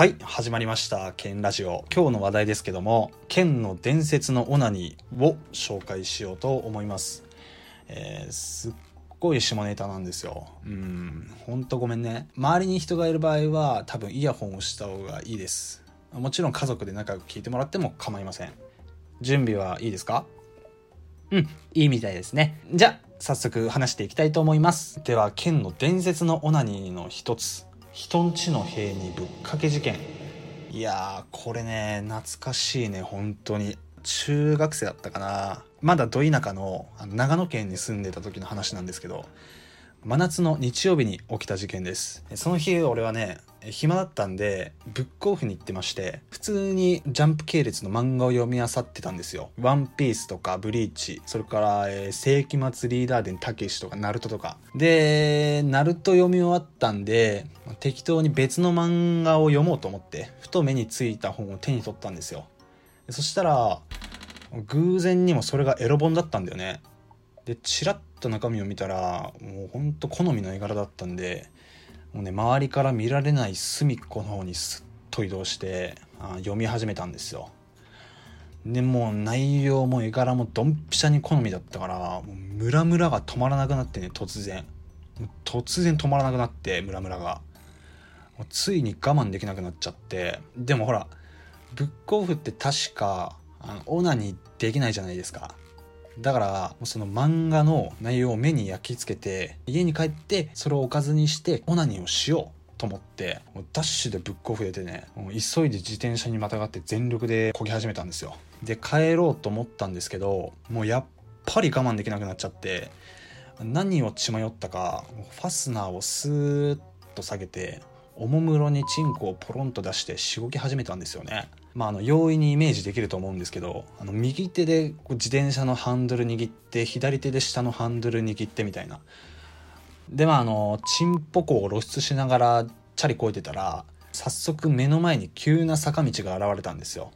はい始まりました。ケンラジオ。今日の話題ですけどもケンの伝説のオナニーを紹介しようと思います。えー、すっごい下ネタなんですよ。うんほんとごめんね。周りに人がいる場合は多分イヤホンをした方がいいです。もちろん家族で仲良く聞いてもらっても構いません。準備はいいですか？うんいいみたいですね。じゃあ早速話していきたいと思います。ではケンの伝説のオナニーの一つ人んちの塀にぶっかけ事件。いやーこれね懐かしいね本当に。中学生だったかな。まだど田舎のあの長野県に住んでた時の話なんですけど真夏の日曜日に起きた事件です。その日俺はね暇だったんでブックオフに行ってまして普通にジャンプ系列の漫画を読み漁ってたんですよ「ワンピースとか「ブリーチ」それから「えー、世紀末リーダー伝たけし」とか「ナルトとか。でナルト読み終わったんで適当に別の漫画を読もうと思ってふと目についた本を手に取ったんですよ。そしたら偶然にもそれがエロ本だったんだよね。でチラッと中身を見たらもうほんと好みの絵柄だったんでもうね周りから見られない隅っこの方にすっと移動してあ読み始めたんですよ。でもう内容も絵柄もドンピシャに好みだったからもうムラムラが止まらなくなってね突然。突然止まらなくなってムラムラが。ついに我慢できなくなっちゃって。でもほらブックオフって確かあのオナニーできないじゃないですか。だからその漫画の内容を目に焼き付けて家に帰ってそれをおかずにしてオナニーをしようと思ってもうダッシュでブックオフ出てね急いで自転車にまたがって全力で漕ぎ始めたんですよ。で帰ろうと思ったんですけどもうやっぱり我慢できなくなっちゃって何を血迷ったかファスナーをスーッと下げておもむろにチンコをポロンと出してしごき始めたんですよね。まあ、あの容易にイメージできると思うんですけどあの右手で自転車のハンドル握って左手で下のハンドル握ってみたいな。でまああのチンポコを露出しながらチャリこいてたら早速目の前に急な坂道が現れたんですよ。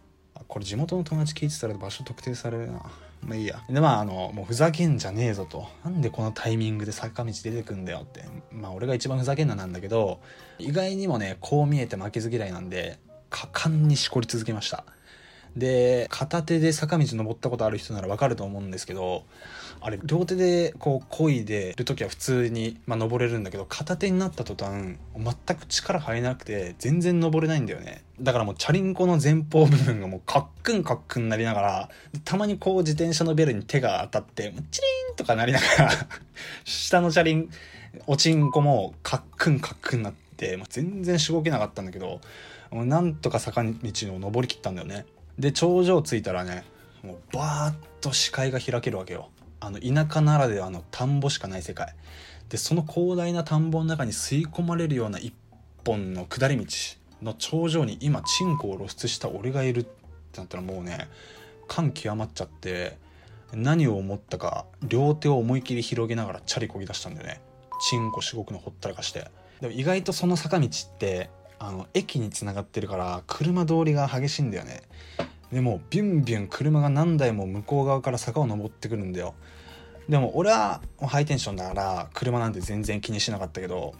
これ地元の友達聞いてたら場所特定されるな。まあいいや。でまああのもうふざけんじゃねえぞと。なんでこのタイミングで坂道出てくんだよって。まあ俺が一番ふざけんななんだけど意外にもねこう見えて負けず嫌いなんで果敢にしこり続けました。で片手で坂道登ったことある人ならわかると思うんですけどあれ両手でこう漕いでる時は普通に、まあ、登れるんだけど片手になった途端全く力入らなくて全然登れないんだよね。だからもうチャリンコの前方部分がもうカックンカックンなりながらたまにこう自転車のベルに手が当たってチリーンとかなりながら 下の車輪おちんこもカックンカックンなって、まあ、全然しごけなかったんだけどなんとか坂道を登りきったんだよね。で頂上着いたらねもうバーッと視界が開けるわけよ。あの田舎ならではの田んぼしかない世界。でその広大な田んぼの中に吸い込まれるような一本の下り道の頂上に今チンコを露出した俺がいるってなったらもうね感極まっちゃって何を思ったか両手を思い切り広げながらチャリこぎ出したんだよね。チンコしごくのほったらかして。でも意外とその坂道ってあの駅につながってるから車通りが激しいんだよね。でもビュンビュン車が何台も向こう側から坂を登ってくるんだよ。でも俺はハイテンションだから車なんて全然気にしなかったけど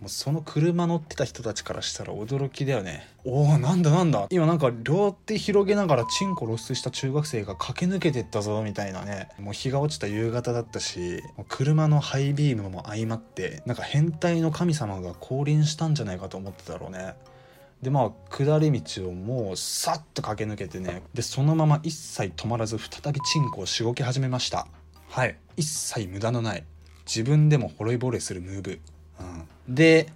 もうその車乗ってた人たちからしたら驚きだよね。おおなんだなんだ。今なんか両手広げながらチンコ露出した中学生が駆け抜けてったぞみたいなね。もう日が落ちた夕方だったし車のハイビームも相まってなんか変態の神様が降臨したんじゃないかと思ってたろうね。でまあ下り道をもうさっと駆け抜けてね。でそのまま一切止まらず再びチンコをしごき始めました。はい。一切無駄のない。自分でもほろいぼれするムーブ。うん、で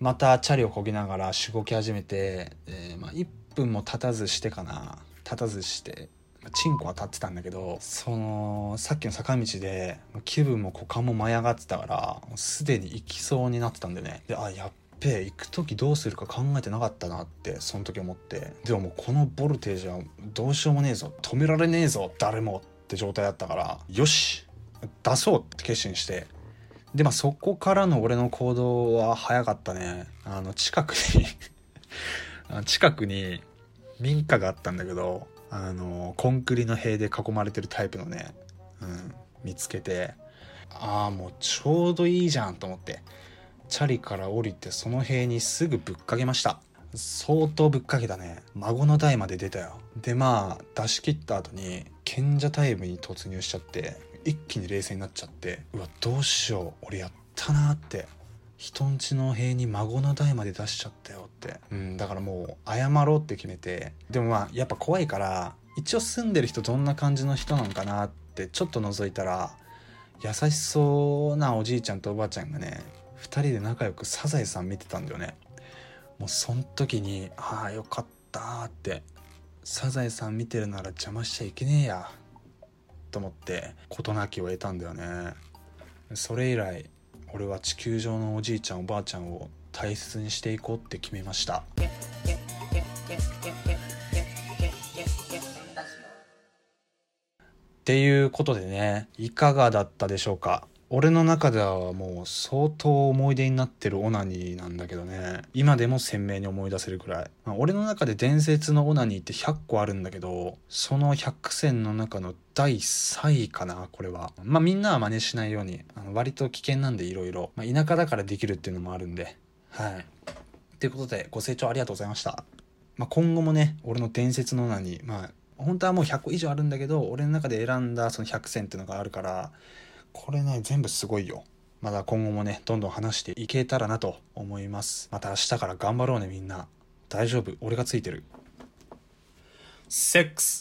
またチャリをこぎながらしごき始めて、えー、まあ、1分も経たずしてかな。経たずしてチンコは立ってたんだけどそのさっきの坂道で気分も股間も舞い上がってたからすでに行きそうになってたんでね。であやっべ行く時どうするか考えてなかったなってその時思って。でももうこのボルテージはどうしようもねえぞ。止められねえぞ。誰もって状態だったからよし出そうって決心してでまあそこからの俺の行動は早かったね。あの近くに近くに民家があったんだけどあのコンクリの塀で囲まれてるタイプのね、うん、見つけてああもうちょうどいいじゃんと思ってチャリから降りてその塀にすぐぶっかけました。相当ぶっかけたね。孫の代まで出たよ。でまあ出し切った後に賢者タイムに突入しちゃって一気に冷静になっちゃってうわどうしよう俺やったなって人んちの塀に孫の代まで出しちゃったよって。うんだからもう謝ろうって決めてでもまあやっぱ怖いから一応住んでる人どんな感じの人なのかなってちょっと覗いたら優しそうなおじいちゃんとおばあちゃんがね2人で仲良くサザエさん見てたんだよね。もうその時にああよかったってサザエさん見てるなら邪魔しちゃいけねえや。と思って事なきを得たんだよね。それ以来俺は地球上のおじいちゃんおばあちゃんを大切にしていこうって決めました。っていうことでねいかがだったでしょうか？俺の中ではもう相当思い出になってるオナニーなんだけどね。今でも鮮明に思い出せるくらい、まあ、俺の中で伝説のオナニーって100個あるんだけどその100選の中の第3位かなこれは。まあみんなは真似しないようにあの割と危険なんでいろいろ田舎だからできるっていうのもあるんで。はい。ということでご清聴ありがとうございました、まあ、今後もね俺の伝説のオナニー。まあ本当はもう100個以上あるんだけど俺の中で選んだその100選っていうのがあるからこれね全部すごいよ。まだ今後もねどんどん話していけたらなと思います。また明日から頑張ろうねみんな。大丈夫。俺がついてる。セックス。